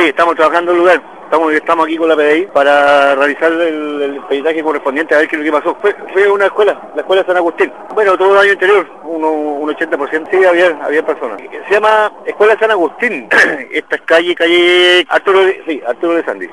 Sí, estamos trabajando en el lugar. Estamos, estamos aquí con la PDI para realizar el, el peritaje correspondiente a ver qué es lo que pasó. Fue, fue una escuela, la escuela San Agustín. Bueno, todo el año anterior, uno, un 80%, sí, había, había personas. Se llama Escuela San Agustín. Esta es calle, calle Arturo de, sí, Arturo de Sandy.